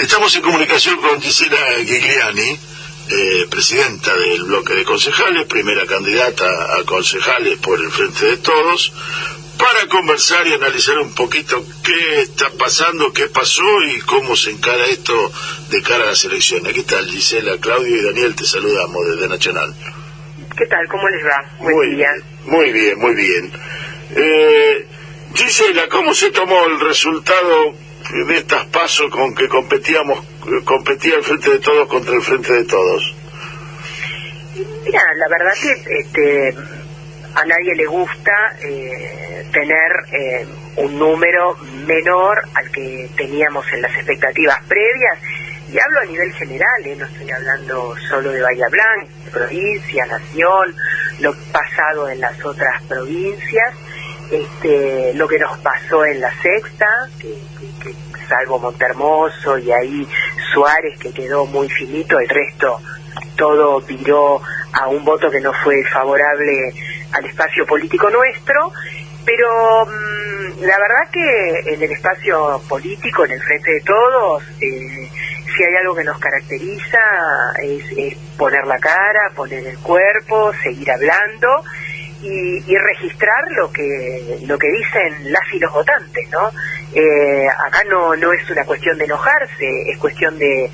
Estamos en comunicación con Gisela Gigliani, eh, presidenta del bloque de concejales, primera candidata a concejales por el Frente de Todos, para conversar y analizar un poquito qué está pasando, qué pasó y cómo se encara esto de cara a las elecciones. Aquí está Gisela, Claudio y Daniel, te saludamos desde Nacional. ¿Qué tal? ¿Cómo les va? Buen muy día. Bien, muy bien, muy bien. Eh, Gisela, ¿cómo se tomó el resultado de estas pasos con que competíamos, competía el Frente de Todos contra el Frente de Todos? Mira, la verdad que este, a nadie le gusta eh, tener eh, un número menor al que teníamos en las expectativas previas. Y hablo a nivel general, eh, no estoy hablando solo de Bahía Blanca, provincia, nación, lo pasado en las otras provincias, este, lo que nos pasó en la sexta, que, que, salvo Montermoso y ahí Suárez que quedó muy finito, el resto todo viró a un voto que no fue favorable al espacio político nuestro, pero mmm, la verdad que en el espacio político, en el frente de todos, eh, si hay algo que nos caracteriza es, es, poner la cara, poner el cuerpo, seguir hablando y, y, registrar lo que lo que dicen las y los votantes, ¿no? Eh, acá no no es una cuestión de enojarse, es cuestión de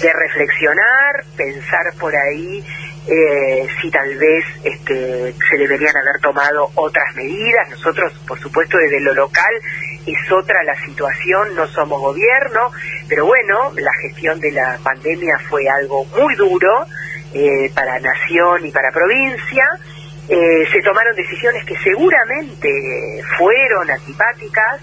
de reflexionar, pensar por ahí eh, si tal vez este, se deberían haber tomado otras medidas. Nosotros, por supuesto, desde lo local es otra la situación, no somos gobierno, pero bueno, la gestión de la pandemia fue algo muy duro eh, para nación y para provincia. Eh, se tomaron decisiones que seguramente fueron antipáticas,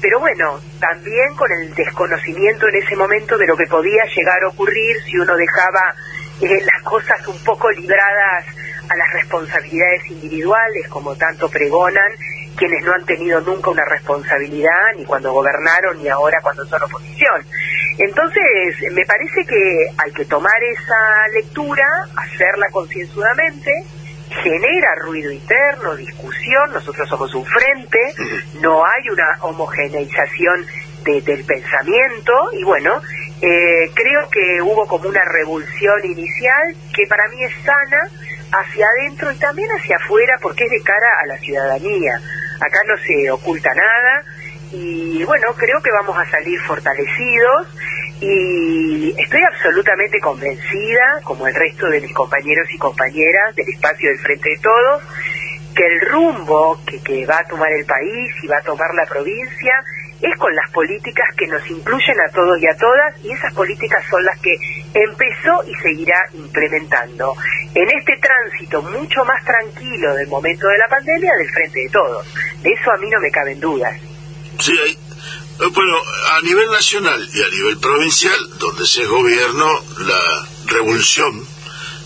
pero bueno, también con el desconocimiento en ese momento de lo que podía llegar a ocurrir si uno dejaba eh, las cosas un poco libradas a las responsabilidades individuales, como tanto pregonan quienes no han tenido nunca una responsabilidad, ni cuando gobernaron, ni ahora cuando son oposición. Entonces, me parece que hay que tomar esa lectura, hacerla concienzudamente, genera ruido interno, discusión, nosotros somos un frente, no hay una homogeneización de, del pensamiento y bueno, eh, creo que hubo como una revolución inicial que para mí es sana hacia adentro y también hacia afuera porque es de cara a la ciudadanía. Acá no se oculta nada y bueno, creo que vamos a salir fortalecidos y estoy absolutamente convencida, como el resto de mis compañeros y compañeras del espacio del Frente de Todos, que el rumbo que, que va a tomar el país y va a tomar la provincia es con las políticas que nos incluyen a todos y a todas y esas políticas son las que empezó y seguirá implementando en este tránsito mucho más tranquilo del momento de la pandemia del frente de todos. De eso a mí no me caben dudas. Sí, bueno, a nivel nacional y a nivel provincial, donde se gobierno, la revolución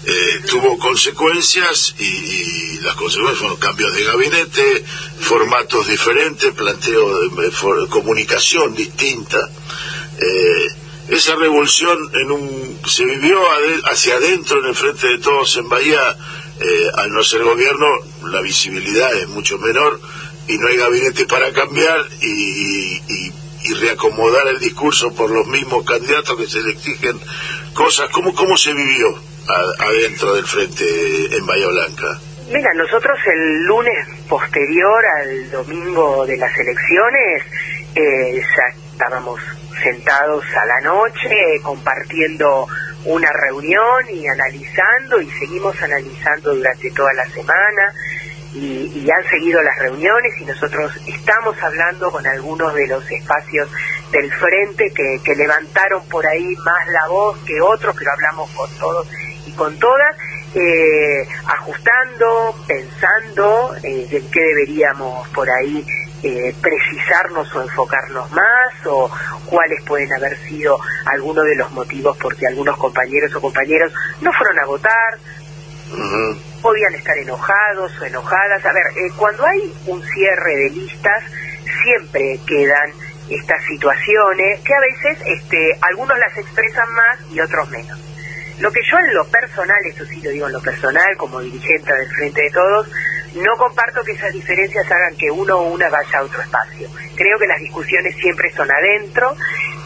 eh, tuvo consecuencias y, las consecuencias fueron cambios de gabinete, formatos diferentes, planteo de, de comunicación distinta. Eh, esa revolución en un, se vivió hacia adentro en el frente de todos en Bahía, eh, al no ser gobierno, la visibilidad es mucho menor y no hay gabinete para cambiar y, y reacomodar el discurso por los mismos candidatos que se le exigen cosas. ¿Cómo, cómo se vivió adentro del frente en Bahía Blanca? Mira, nosotros el lunes posterior al domingo de las elecciones eh, ya estábamos sentados a la noche compartiendo una reunión y analizando y seguimos analizando durante toda la semana y, y, han seguido las reuniones y nosotros estamos hablando con algunos de los espacios del frente que, que levantaron por ahí más la voz que otros, pero hablamos con todos y con todas, eh, ajustando, pensando eh, en qué deberíamos por ahí eh, precisarnos o enfocarnos más o cuáles pueden haber sido algunos de los motivos por que algunos compañeros o compañeros no fueron a votar, podían estar enojados o enojadas. A ver, eh, cuando hay un cierre de listas, siempre quedan estas situaciones que a veces este, algunos las expresan más y otros menos. Lo que yo en lo personal, eso sí lo digo en lo personal, como dirigente del Frente de Todos, no comparto que esas diferencias hagan que uno o una vaya a otro espacio. Creo que las discusiones siempre son adentro,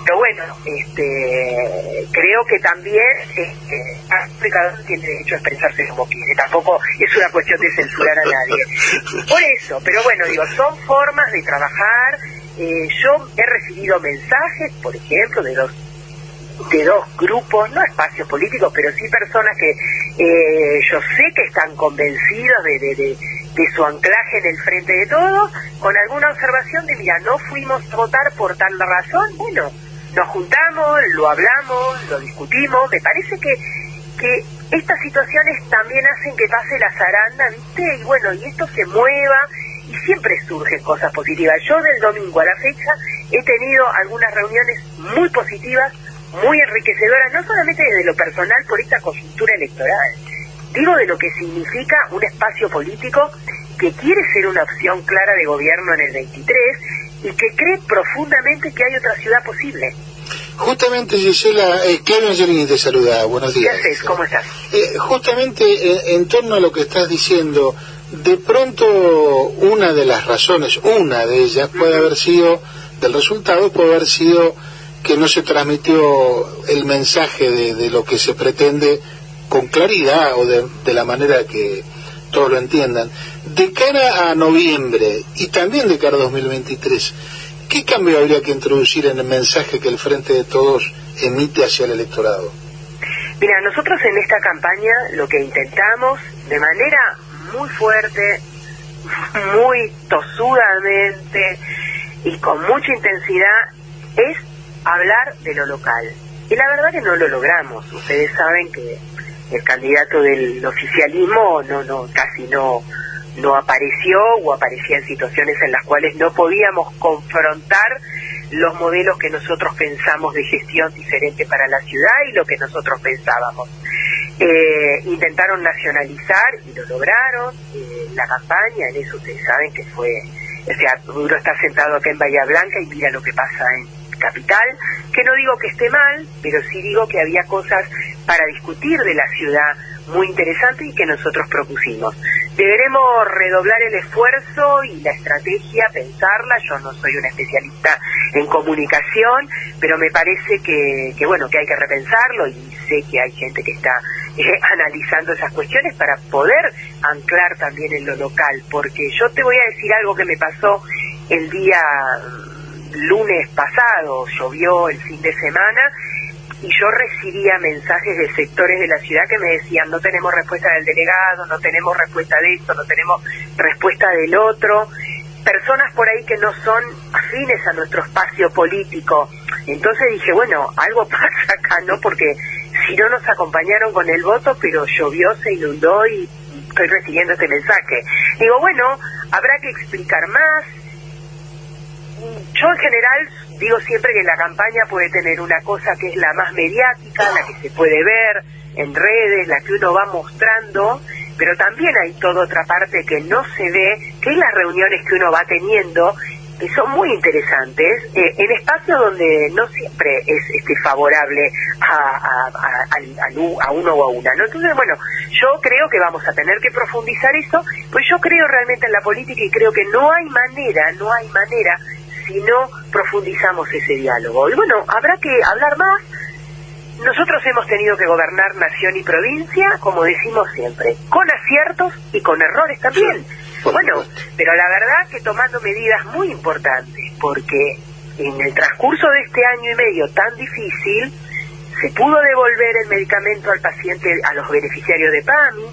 pero bueno, este, creo que también este, cada tiene derecho a expresarse como quiere. Tampoco es una cuestión de censurar a nadie. Por eso, pero bueno, digo, son formas de trabajar. Eh, yo he recibido mensajes, por ejemplo, de dos de dos grupos, no espacios políticos, pero sí personas que eh, yo sé que están convencidos de, de, de, de, su anclaje en el frente de todos, con alguna observación de, mira, no fuimos a votar por tal razón, bueno, nos juntamos, lo hablamos, lo discutimos, me parece que, que estas situaciones también hacen que pase la zaranda, ¿viste? Y bueno, y esto se mueva y siempre surgen cosas positivas. Yo del domingo a la fecha he tenido algunas reuniones muy positivas, muy enriquecedoras, no solamente desde lo personal por esta coyuntura electoral, digo de lo que significa un espacio político que quiere ser una opción clara de gobierno en el 23 y que cree profundamente que hay otra ciudad posible. Justamente, Gisela, eh, Claudio Angelini te saluda, buenos días. ¿Qué haces? ¿Cómo estás? Eh, justamente eh, en torno a lo que estás diciendo, de pronto una de las razones, una de ellas puede haber sido, del resultado puede haber sido que no se transmitió el mensaje de, de lo que se pretende con claridad o de, de la manera que todos lo entiendan. De cara a noviembre y también de cara a 2023, ¿qué cambio habría que introducir en el mensaje que el Frente de Todos emite hacia el electorado? Mira, nosotros en esta campaña lo que intentamos de manera muy fuerte, muy tosudamente y con mucha intensidad es hablar de lo local. Y la verdad que no lo logramos. Ustedes saben que el candidato del oficialismo no, no, casi no, no apareció o aparecía en situaciones en las cuales no podíamos confrontar los modelos que nosotros pensamos de gestión diferente para la ciudad y lo que nosotros pensábamos. Eh, intentaron nacionalizar y lo lograron eh, la campaña, en eso ustedes saben que fue, o sea, uno está sentado acá en Bahía Blanca y mira lo que pasa en capital, que no digo que esté mal, pero sí digo que había cosas para discutir de la ciudad muy interesantes y que nosotros propusimos. Deberemos redoblar el esfuerzo y la estrategia, pensarla. Yo no soy una especialista en comunicación, pero me parece que, que bueno, que hay que repensarlo y sé que hay gente que está eh, analizando esas cuestiones para poder anclar también en lo local, porque yo te voy a decir algo que me pasó el día lunes pasado, llovió el fin de semana, y yo recibía mensajes de sectores de la ciudad que me decían no tenemos respuesta del delegado, no tenemos respuesta de esto, no tenemos respuesta del otro, personas por ahí que no son afines a nuestro espacio político. Entonces dije, bueno, algo pasa acá, ¿no? Porque si no nos acompañaron con el voto, pero llovió, se inundó y estoy recibiendo este mensaje. Digo, bueno, habrá que explicar más, yo en general digo siempre que la campaña puede tener una cosa que es la más mediática, la que se puede ver en redes, la que uno va mostrando, pero también hay toda otra parte que no se ve, que es las reuniones que uno va teniendo, que son muy interesantes, eh, en espacios donde no siempre es este, favorable a, a, uno o a una. ¿no? Entonces, bueno, yo creo que vamos a tener que profundizar eso, pues yo creo realmente en la política y creo que no hay manera, no hay manera si no profundizamos ese diálogo. Y bueno, habrá que hablar más. Nosotros hemos tenido que gobernar nación y provincia, como decimos siempre, con aciertos y con errores también. bueno, pero la verdad que tomando medidas muy importantes, porque en el transcurso de este año y medio tan difícil, se pudo devolver el medicamento al paciente, a los beneficiarios de PAMI,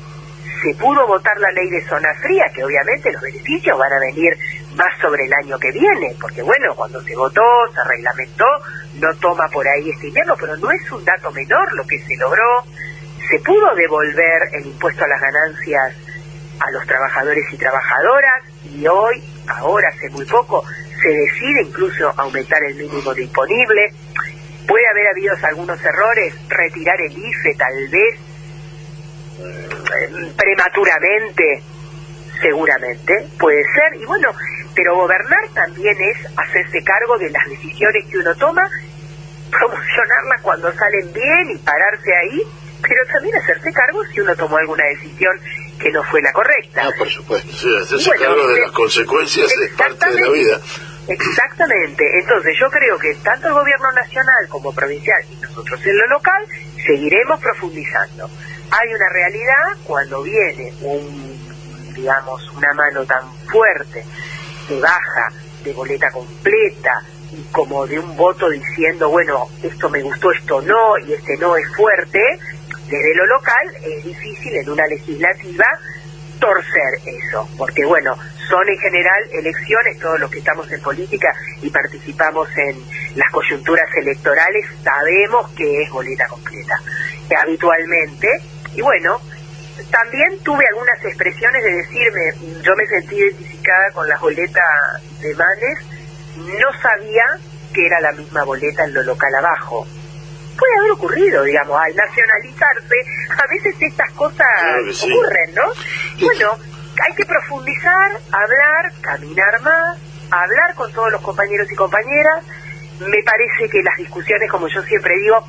se pudo votar la ley de zona fría, que obviamente los beneficios van a venir más sobre el año que viene, porque bueno, cuando se votó, se reglamentó, no toma por ahí este invierno, pero no es un dato menor lo que se logró. Se pudo devolver el impuesto a las ganancias a los trabajadores y trabajadoras y hoy, ahora hace muy poco, se decide incluso aumentar el mínimo disponible. Puede haber habido algunos errores, retirar el IFE tal vez mm, prematuramente, seguramente, puede ser. Y bueno, pero gobernar también es hacerse cargo de las decisiones que uno toma, promocionarlas cuando salen bien y pararse ahí, pero también hacerse cargo si uno tomó alguna decisión que no fue la correcta. Ah, por supuesto. Sí, hacerse cargo de las consecuencias es parte de la vida. Exactamente. Entonces yo creo que tanto el gobierno nacional como provincial y nosotros en lo local seguiremos profundizando. Hay una realidad cuando viene un, digamos, una mano tan fuerte de baja, de boleta completa, y como de un voto diciendo, bueno, esto me gustó, esto no, y este no es fuerte, desde lo local es difícil en una legislativa torcer eso, porque bueno, son en general elecciones, todos los que estamos en política y participamos en las coyunturas electorales sabemos que es boleta completa, habitualmente, y bueno, también tuve algunas expresiones de decirme, yo me sentí identificada con la boleta de Manes, no sabía que era la misma boleta en lo local abajo. Puede haber ocurrido, digamos, al nacionalizarse, a veces estas cosas ocurren, ¿no? Bueno, hay que profundizar, hablar, caminar más, hablar con todos los compañeros y compañeras. Me parece que las discusiones, como yo siempre digo,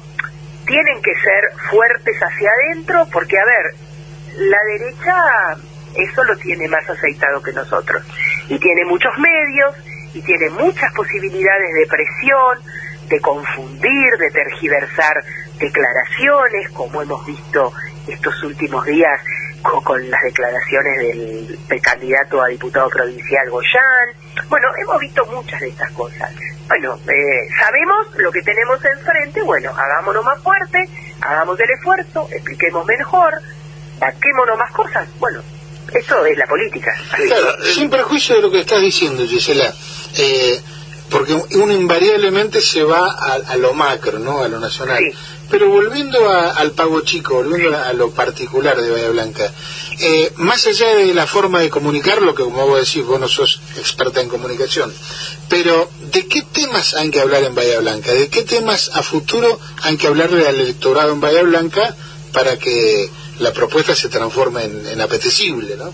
tienen que ser fuertes hacia adentro, porque, a ver, la derecha eso lo tiene más aceitado que nosotros. Y tiene muchos medios, y tiene muchas posibilidades de presión, de confundir, de tergiversar declaraciones, como hemos visto estos últimos días con, las declaraciones del, candidato a diputado provincial Goyán. Bueno, hemos visto muchas de estas cosas. Bueno, eh, sabemos lo que tenemos enfrente, bueno, hagámonos más fuerte, hagamos el esfuerzo, expliquemos mejor, saquémonos más cosas. Bueno, eso es la política. Claro, sin perjuicio de lo que estás diciendo, Gisela, eh, porque uno invariablemente se va a, lo macro, ¿no? A lo nacional. Pero volviendo al pago chico, volviendo a, lo particular de Bahía Blanca, eh, más allá de la forma de comunicarlo, que como vos decís, vos no sos experta en comunicación, pero ¿de qué temas hay que hablar en Bahía Blanca? ¿De qué temas a futuro hay que hablarle al electorado en Bahía Blanca para que la propuesta se transforme en apetecible, ¿no?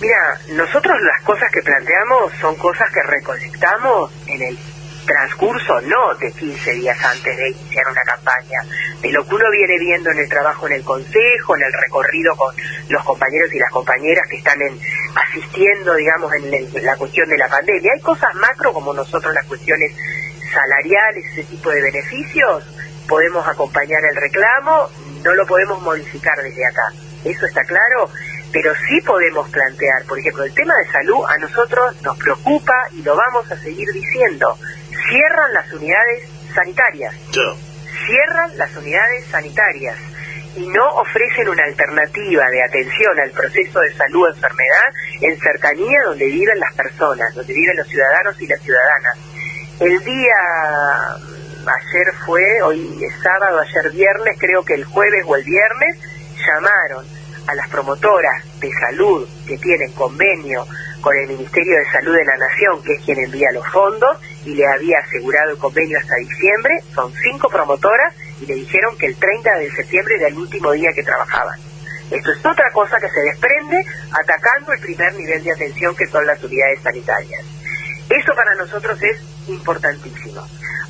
Mira, nosotros las cosas que planteamos son cosas que recolectamos en el transcurso no de 15 días antes de iniciar una campaña, de lo que uno viene viendo en el trabajo en el consejo, en el recorrido con los compañeros y las compañeras que están en, asistiendo, digamos, en, la cuestión de la pandemia. Hay cosas macro como nosotros las cuestiones salariales, ese tipo de beneficios, podemos acompañar el reclamo, no lo podemos modificar desde acá. Eso está claro pero sí podemos plantear, por ejemplo, el tema de salud a nosotros nos preocupa y lo vamos a seguir diciendo. Cierran las unidades sanitarias. Cierran las unidades sanitarias y no ofrecen una alternativa de atención al proceso de salud o enfermedad en cercanía donde viven las personas, donde viven los ciudadanos y las ciudadanas. El día ayer fue, hoy es sábado, ayer viernes, creo que el jueves o el viernes, llamaron a las promotoras de salud que tienen convenio con el Ministerio de Salud de la Nación, que es quien envía los fondos, y le había asegurado el convenio hasta diciembre, son cinco promotoras, y le dijeron que el 30 de septiembre era el último día que trabajaban. Esto es otra cosa que se desprende atacando el primer nivel de atención que son las unidades sanitarias. Eso para nosotros es importantísimo.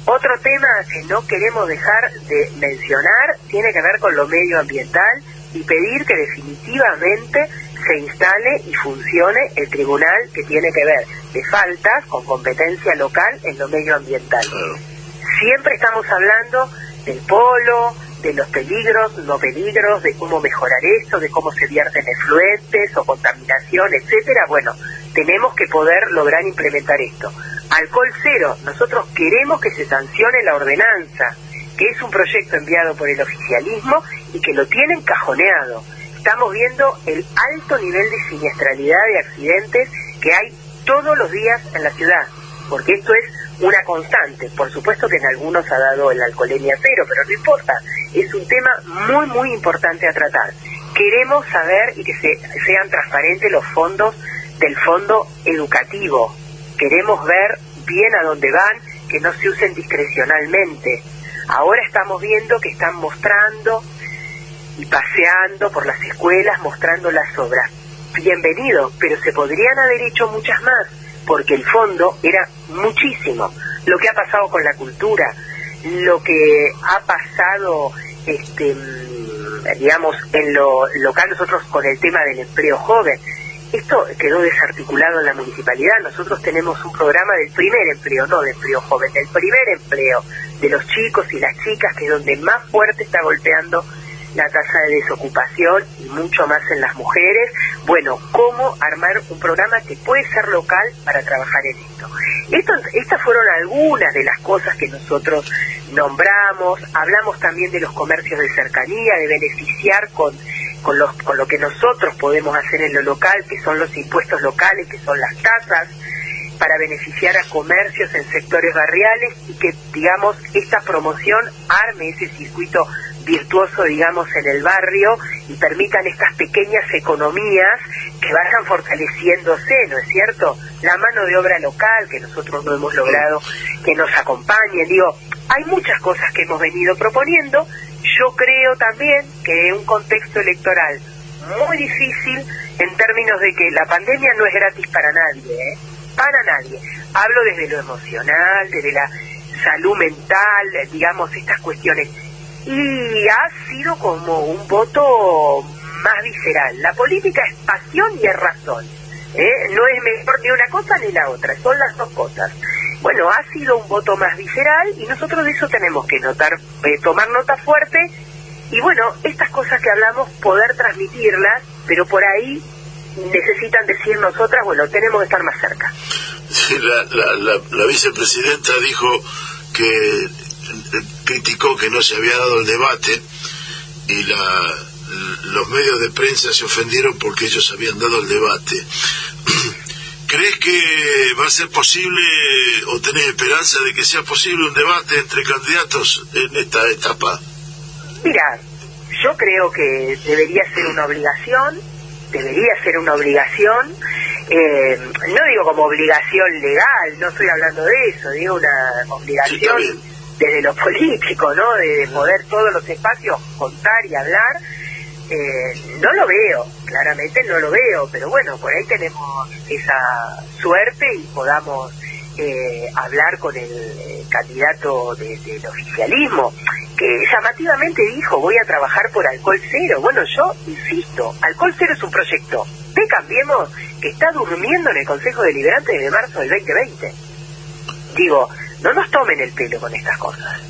Otro tema que no queremos dejar de mencionar tiene que ver con lo medioambiental y pedir que definitivamente se instale y funcione el tribunal que tiene que ver de faltas con competencia local en lo medioambiental. Siempre estamos hablando del polo, de los peligros, no peligros, de cómo mejorar esto, de cómo se vierten efluentes o contaminación, etcétera. Bueno, tenemos que poder lograr implementar esto. Alcohol cero, nosotros queremos que se sancione la ordenanza, que es un proyecto enviado por el oficialismo y que lo tienen cajoneado. Estamos viendo el alto nivel de siniestralidad de accidentes que hay todos los días en la ciudad, porque esto es una constante. Por supuesto que en algunos ha dado el alcoholemia cero, pero no importa. Es un tema muy, muy importante a tratar. Queremos saber y que se, sean transparentes los fondos del fondo educativo. Queremos ver bien a dónde van, que no se usen discrecionalmente. Ahora estamos viendo que están mostrando y paseando por las escuelas mostrando las obras. Bienvenido, pero se podrían haber hecho muchas más, porque el fondo era muchísimo. Lo que ha pasado con la cultura, lo que ha pasado, este, mm, digamos, en lo local nosotros con el tema del empleo joven. Esto quedó desarticulado en la municipalidad. Nosotros tenemos un programa del primer empleo, no del empleo joven, del primer empleo de los chicos y las chicas, que es donde más fuerte está golpeando la tasa de desocupación y mucho más en las mujeres. Bueno, cómo armar un programa que puede ser local para trabajar en esto. esto estas fueron algunas de las cosas que nosotros nombramos. Hablamos también de los comercios de cercanía, de beneficiar con con, los, con lo que nosotros podemos hacer en lo local, que son los impuestos locales, que son las tasas, para beneficiar a comercios en sectores barriales y que, digamos, esta promoción arme ese circuito virtuoso, digamos, en el barrio y permitan estas pequeñas economías que vayan fortaleciéndose, ¿no es cierto? La mano de obra local que nosotros no hemos logrado que nos acompañe. Digo, hay muchas cosas que hemos venido proponiendo. Yo creo también que un contexto electoral muy difícil en términos de que la pandemia no es gratis para nadie, ¿eh? Para nadie. Hablo desde lo emocional, desde la salud mental, digamos, estas cuestiones y ha sido como un voto más visceral. La política es pasión y es razón. ¿eh? No es mejor ni una cosa ni la otra, son las dos cosas. Bueno, ha sido un voto más visceral y nosotros de eso tenemos que notar, eh, tomar nota fuerte y bueno, estas cosas que hablamos, poder transmitirlas, pero por ahí necesitan decir nosotras, bueno, tenemos que estar más cerca. la, vicepresidenta dijo que criticó que no se había dado el debate y la, los medios de prensa se ofendieron porque ellos habían dado el debate. ¿Crees que va a ser posible o tenés esperanza de que sea posible un debate entre candidatos en esta etapa? Mira, yo creo que debería ser una obligación, debería ser una obligación, eh, no digo como obligación legal, no estoy hablando de eso, digo una obligación desde lo político, ¿no? De, poder todos los espacios contar y hablar, eh, no lo veo, claramente no lo veo, pero bueno, por ahí tenemos esa suerte y podamos eh, hablar con el eh, candidato del oficialismo, que llamativamente dijo voy a trabajar por alcohol cero. Bueno, yo insisto, alcohol cero es un proyecto de Cambiemos que está durmiendo en el Consejo Deliberante desde marzo del 2020. Digo, no nos tomen el pelo con estas cosas.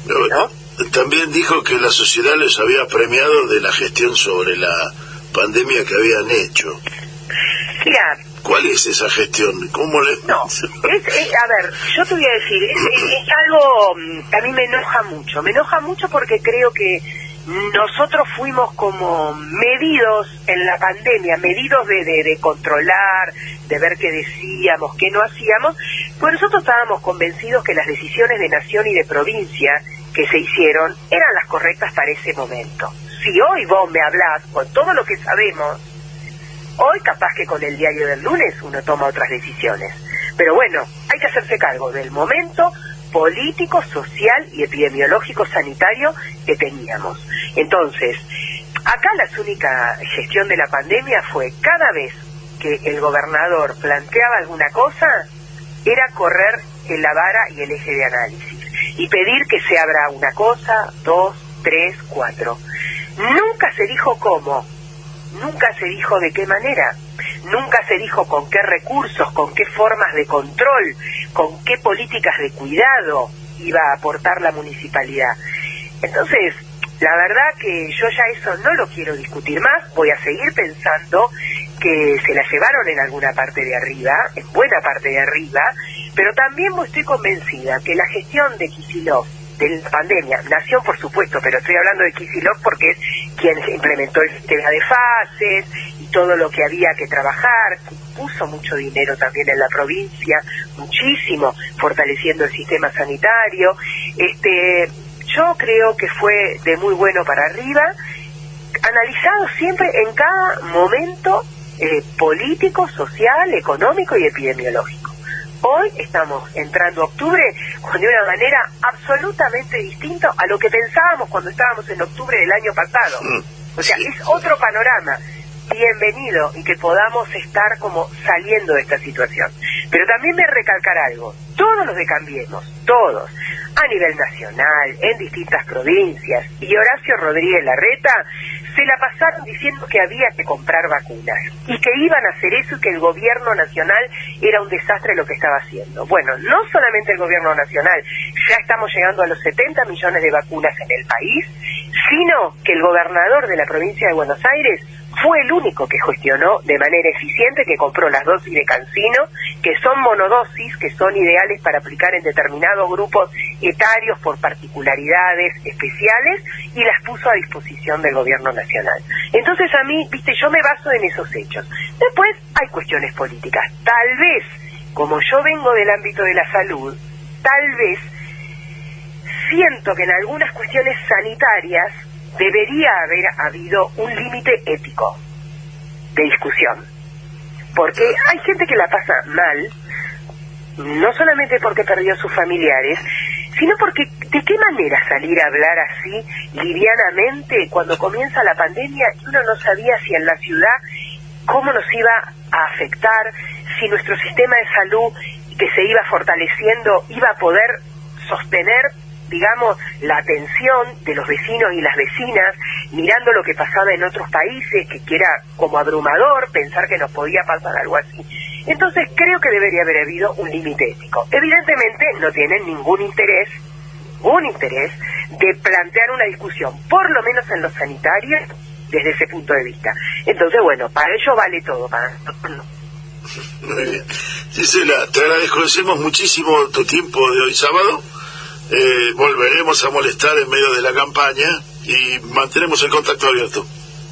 También dijo que la sociedad les había premiado de la gestión sobre la pandemia que habían hecho. Mira, ¿Cuál es esa gestión? ¿Cómo le.? No, es, a ver, yo te voy a decir, es, algo mm, que a mí me enoja mucho. Me enoja mucho porque creo que nosotros fuimos como medidos en la pandemia, medidos de, de, controlar, de ver qué decíamos, qué no hacíamos, pues nosotros estábamos convencidos que las decisiones de nación y de provincia que se hicieron eran las correctas para ese momento. Si hoy vos me hablás con todo lo que sabemos, hoy capaz que con el diario del lunes uno toma otras decisiones. Pero bueno, hay que hacerse cargo del momento, político, social y epidemiológico sanitario que teníamos. Entonces, acá la única gestión de la pandemia fue cada vez que el gobernador planteaba alguna cosa, era correr en la vara y el eje de análisis y pedir que se abra una cosa, dos, tres, cuatro. Nunca se dijo cómo, nunca se dijo de qué manera, nunca se dijo con qué recursos, con qué formas de control, con qué políticas de cuidado iba a aportar la municipalidad. Entonces, la verdad que yo ya eso no lo quiero discutir más, voy a seguir pensando que se la llevaron en alguna parte de arriba, en buena parte de arriba, pero también estoy convencida que la gestión de Kisilov de la pandemia, nació por supuesto, pero estoy hablando de Kisilov porque es quien implementó el sistema de fases y todo lo que había que trabajar, puso mucho dinero también en la provincia, muchísimo, fortaleciendo el sistema sanitario. Este, yo creo que fue de muy bueno para arriba, analizado siempre en cada momento eh, político, social, económico y epidemiológico. Hoy estamos entrando octubre de una manera absolutamente distinta a lo que pensábamos cuando estábamos en octubre del año pasado. Mm. O sea, es otro panorama. Bienvenido y que podamos estar como saliendo de esta situación. Pero también me recalcar algo. Todos los de Cambiemos, todos, a nivel nacional, en distintas provincias, y Horacio Rodríguez Larreta se la pasaron diciendo que había que comprar vacunas y que iban a hacer eso y que el gobierno nacional era un desastre lo que estaba haciendo. Bueno, no solamente el gobierno nacional, ya estamos llegando a los 70 millones de vacunas en el país, sino que el gobernador de la provincia de Buenos Aires fue el único que gestionó de manera eficiente, que compró las dosis de cancino, que son monodosis, que son ideales para aplicar en determinados grupos etarios por particularidades especiales, y las puso a disposición del gobierno nacional. Entonces a mí, viste, yo me baso en esos hechos. Después hay cuestiones políticas. Tal vez, como yo vengo del ámbito de la salud, tal vez siento que en algunas cuestiones sanitarias debería haber habido un límite ético de discusión. Porque hay gente que la pasa mal, no solamente porque perdió a sus familiares, sino porque de qué manera salir a hablar así livianamente cuando comienza la pandemia y uno no sabía si en la ciudad cómo nos iba a afectar, si nuestro sistema de salud que se iba fortaleciendo iba a poder sostener digamos, la atención de los vecinos y las vecinas, mirando lo que pasaba en otros países, que, era como abrumador pensar que nos podía pasar algo así. Entonces creo que debería haber habido un límite ético. Evidentemente no tienen ningún interés, un interés, de plantear una discusión, por lo menos en los sanitarios, desde ese punto de vista. Entonces, bueno, para ellos vale todo, para nosotros no. Muy bien. Gisela, te agradecemos muchísimo tu tiempo de hoy sábado eh, volveremos a molestar en medio de la campaña y mantenemos el contacto abierto.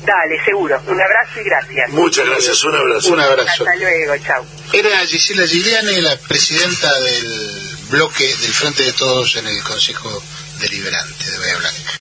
Dale, seguro. Un abrazo y gracias. Muchas gracias, un abrazo. Un abrazo. Hasta luego, chao. Era Gisela Gigliani, la presidenta del bloque del Frente de Todos en el Consejo Deliberante de Bahía Blanca.